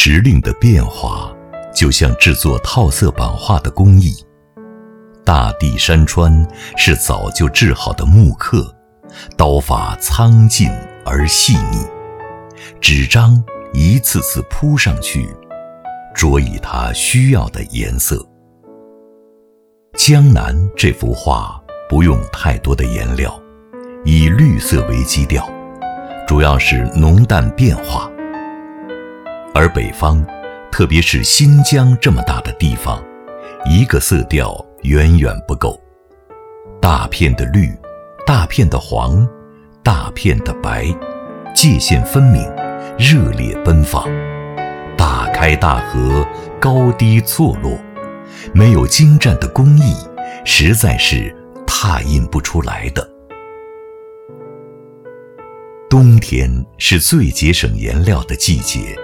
时令的变化，就像制作套色版画的工艺。大地山川是早就制好的木刻，刀法苍劲而细腻，纸张一次次铺上去，着以它需要的颜色。江南这幅画不用太多的颜料，以绿色为基调，主要是浓淡变化。而北方，特别是新疆这么大的地方，一个色调远远不够，大片的绿，大片的黄，大片的白，界限分明，热烈奔放，大开大合，高低错落，没有精湛的工艺，实在是拓印不出来的。冬天是最节省颜料的季节。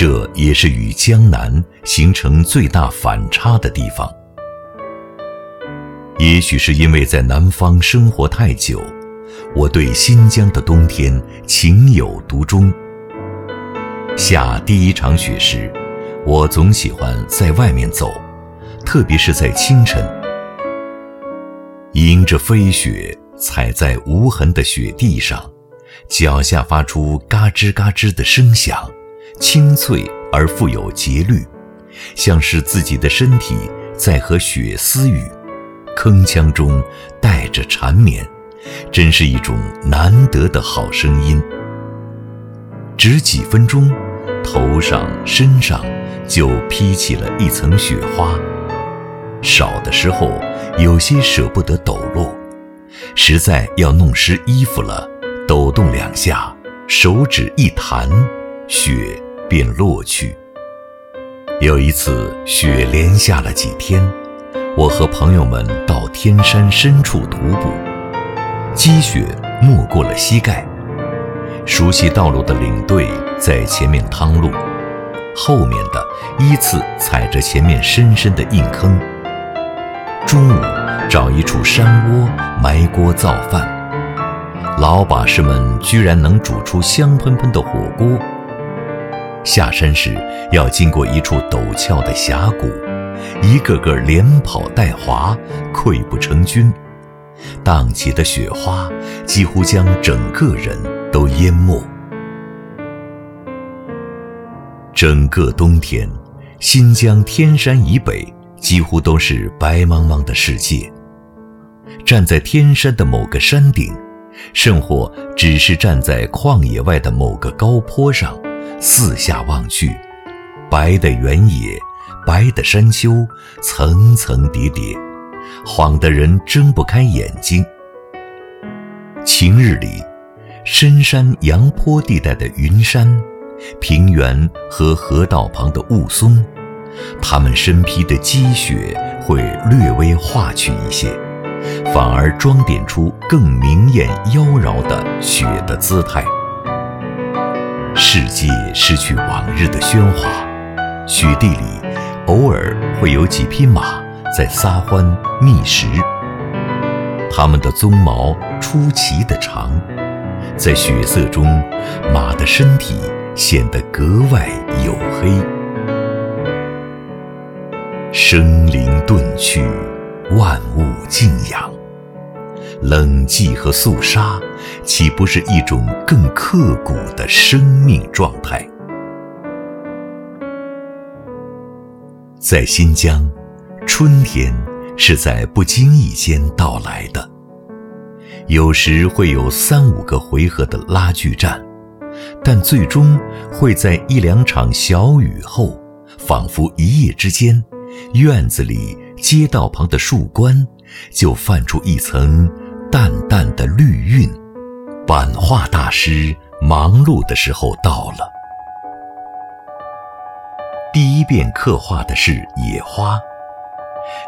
这也是与江南形成最大反差的地方。也许是因为在南方生活太久，我对新疆的冬天情有独钟。下第一场雪时，我总喜欢在外面走，特别是在清晨，迎着飞雪，踩在无痕的雪地上，脚下发出嘎吱嘎吱的声响。清脆而富有节律，像是自己的身体在和雪私语，铿锵中带着缠绵，真是一种难得的好声音。只几分钟，头上身上就披起了一层雪花，少的时候有些舍不得抖落，实在要弄湿衣服了，抖动两下，手指一弹，雪。便落去。有一次雪连下了几天，我和朋友们到天山深处徒步，积雪没过了膝盖。熟悉道路的领队在前面趟路，后面的依次踩着前面深深的硬坑。中午找一处山窝埋锅造饭，老把式们居然能煮出香喷喷的火锅。下山时要经过一处陡峭的峡谷，一个个连跑带滑，溃不成军。荡起的雪花几乎将整个人都淹没。整个冬天，新疆天山以北几乎都是白茫茫的世界。站在天山的某个山顶，甚或只是站在旷野外的某个高坡上。四下望去，白的原野，白的山丘，层层叠叠，晃得人睁不开眼睛。晴日里，深山阳坡地带的云山、平原和河道旁的雾凇，它们身披的积雪会略微化去一些，反而装点出更明艳妖娆的雪的姿态。世界失去往日的喧哗，雪地里偶尔会有几匹马在撒欢觅食。它们的鬃毛出奇的长，在雪色中，马的身体显得格外黝黑。生灵遁去，万物静养。冷寂和肃杀，岂不是一种更刻骨的生命状态？在新疆，春天是在不经意间到来的，有时会有三五个回合的拉锯战，但最终会在一两场小雨后，仿佛一夜之间，院子里、街道旁的树冠就泛出一层。淡淡的绿韵，版画大师忙碌的时候到了。第一遍刻画的是野花。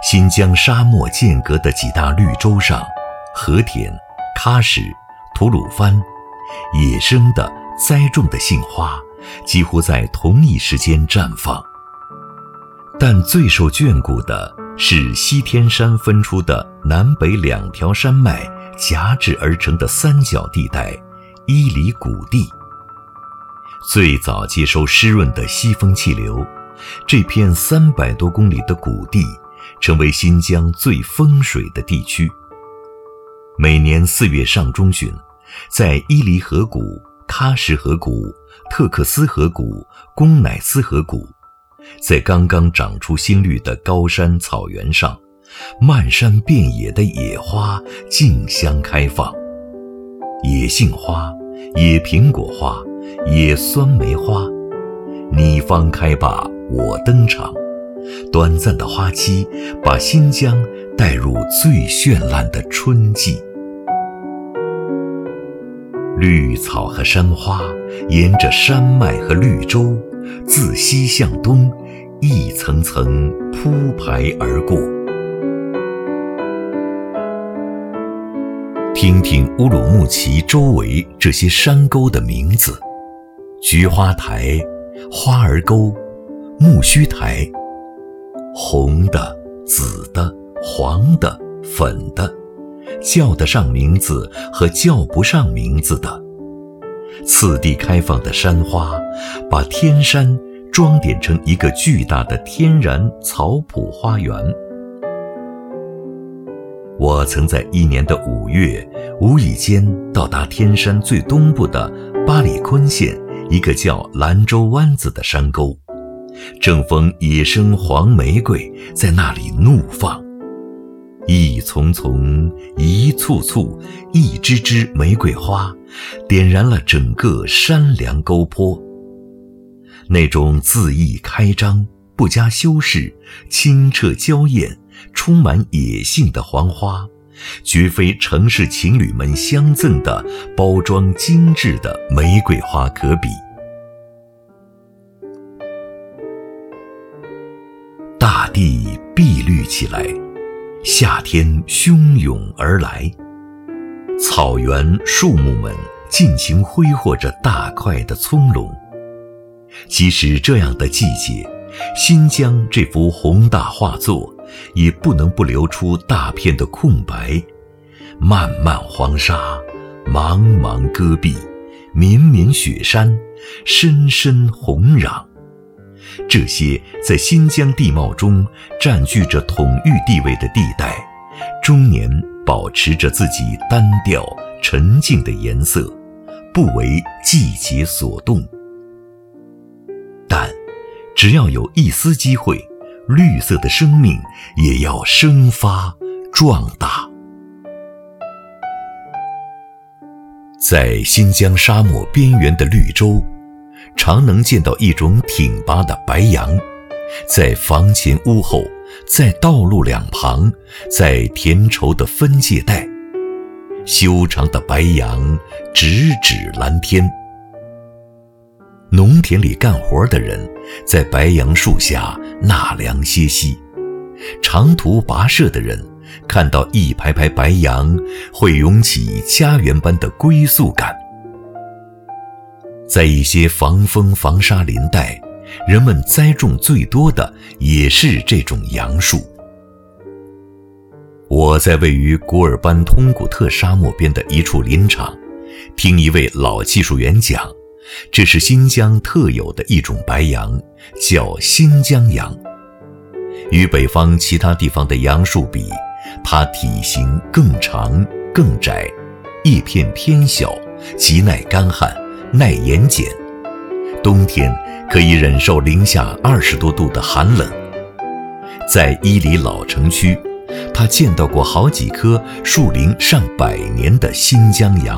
新疆沙漠间隔的几大绿洲上，和田、喀什、吐鲁番，野生的栽种的杏花，几乎在同一时间绽放。但最受眷顾的。是西天山分出的南北两条山脉夹制而成的三角地带——伊犁谷地。最早接收湿润的西风气流，这片三百多公里的谷地，成为新疆最风水的地区。每年四月上中旬，在伊犁河谷、喀什河谷、特克斯河谷、贡乃斯河谷，在刚刚长出新绿的高山草原上，漫山遍野的野花竞相开放，野杏花、野苹果花。野酸梅花，你方开罢我登场。短暂的花期，把新疆带入最绚烂的春季。绿草和山花沿着山脉和绿洲，自西向东，一层层铺排而过。听听乌鲁木齐周围这些山沟的名字。菊花台、花儿沟、木须台，红的、紫的、黄的、粉的，叫得上名字和叫不上名字的。次第开放的山花，把天山装点成一个巨大的天然草圃花园。我曾在一年的五月，无意间到达天山最东部的巴里坤县。一个叫兰州湾子的山沟，正逢野生黄玫瑰在那里怒放，一丛丛、一簇簇、一枝枝玫瑰花，点燃了整个山梁沟坡。那种恣意开张、不加修饰、清澈娇艳、充满野性的黄花。绝非城市情侣们相赠的包装精致的玫瑰花可比。大地碧绿起来，夏天汹涌而来，草原树木们尽情挥霍着大块的葱茏。即使这样的季节，新疆这幅宏大画作。也不能不留出大片的空白，漫漫黄沙，茫茫戈壁，绵绵雪山，深深红壤，这些在新疆地貌中占据着统御地位的地带，终年保持着自己单调沉静的颜色，不为季节所动。但，只要有一丝机会。绿色的生命也要生发壮大。在新疆沙漠边缘的绿洲，常能见到一种挺拔的白杨，在房前屋后，在道路两旁，在田畴的分界带，修长的白杨直指蓝天。农田里干活的人，在白杨树下纳凉歇息；长途跋涉的人，看到一排排白杨，会涌起家园般的归宿感。在一些防风防沙林带，人们栽种最多的也是这种杨树。我在位于古尔班通古特沙漠边的一处林场，听一位老技术员讲。这是新疆特有的一种白杨，叫新疆杨。与北方其他地方的杨树比，它体型更长、更窄，叶片偏小，极耐干旱、耐盐碱，冬天可以忍受零下二十多度的寒冷。在伊犁老城区，他见到过好几棵树龄上百年的新疆杨。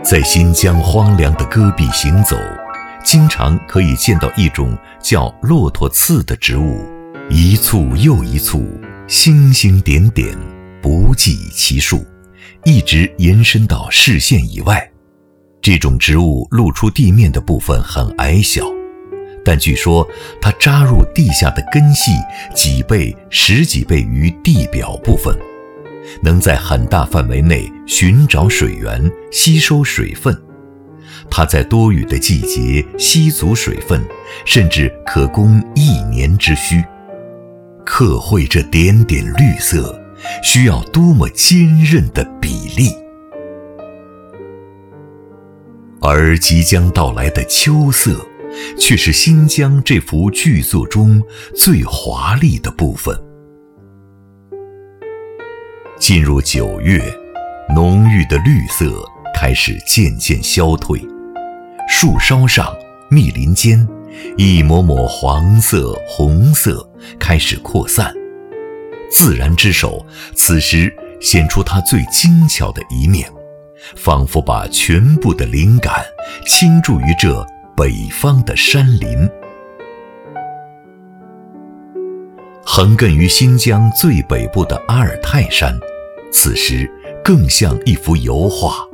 在新疆荒凉的戈壁行走，经常可以见到一种叫骆驼刺的植物，一簇又一簇，星星点点，不计其数，一直延伸到视线以外。这种植物露出地面的部分很矮小，但据说它扎入地下的根系几倍、十几倍于地表部分。能在很大范围内寻找水源、吸收水分，它在多雨的季节吸足水分，甚至可供一年之需。刻绘这点点绿色，需要多么坚韧的比例！而即将到来的秋色，却是新疆这幅巨作中最华丽的部分。进入九月，浓郁的绿色开始渐渐消退，树梢上、密林间，一抹抹黄色、红色开始扩散。自然之手此时显出它最精巧的一面。仿佛把全部的灵感倾注于这北方的山林。横亘于新疆最北部的阿尔泰山，此时更像一幅油画。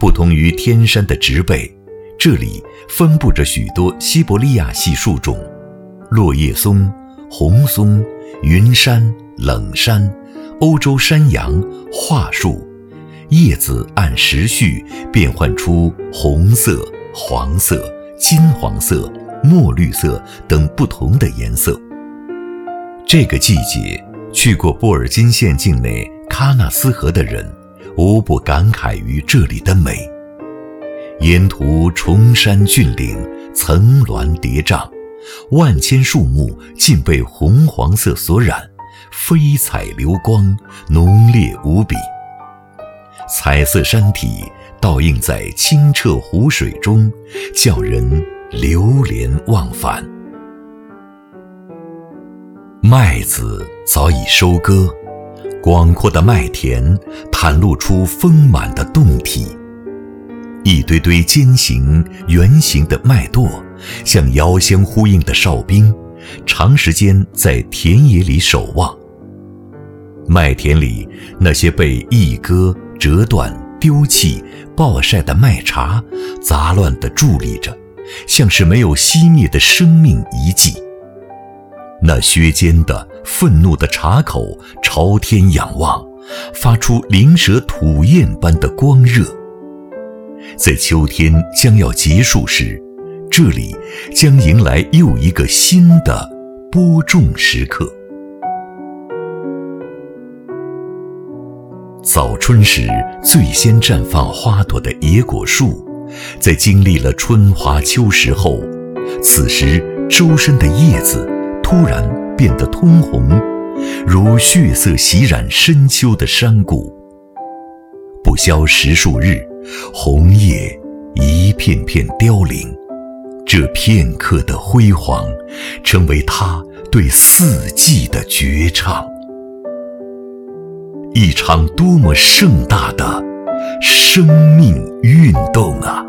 不同于天山的植被，这里分布着许多西伯利亚系树种：落叶松、红松、云杉、冷杉、欧洲山杨、桦树。叶子按时序变换出红色、黄色、金黄色、墨绿色等不同的颜色。这个季节去过布尔津县境内喀纳斯河的人，无不感慨于这里的美。沿途崇山峻岭，层峦叠嶂，万千树木尽被红黄色所染，飞彩流光，浓烈无比。彩色山体倒映在清澈湖水中，叫人流连忘返。麦子早已收割，广阔的麦田袒露出丰满的胴体，一堆堆尖形、圆形的麦垛，像遥相呼应的哨兵，长时间在田野里守望。麦田里那些被一割。折断、丢弃、暴晒的麦茬，杂乱地伫立着，像是没有熄灭的生命遗迹。那削尖的、愤怒的茬口朝天仰望，发出灵蛇吐焰般的光热。在秋天将要结束时，这里将迎来又一个新的播种时刻。早春时最先绽放花朵的野果树，在经历了春华秋实后，此时周身的叶子突然变得通红，如血色袭染深秋的山谷。不消十数日，红叶一片片凋零，这片刻的辉煌，成为他对四季的绝唱。一场多么盛大的生命运动啊！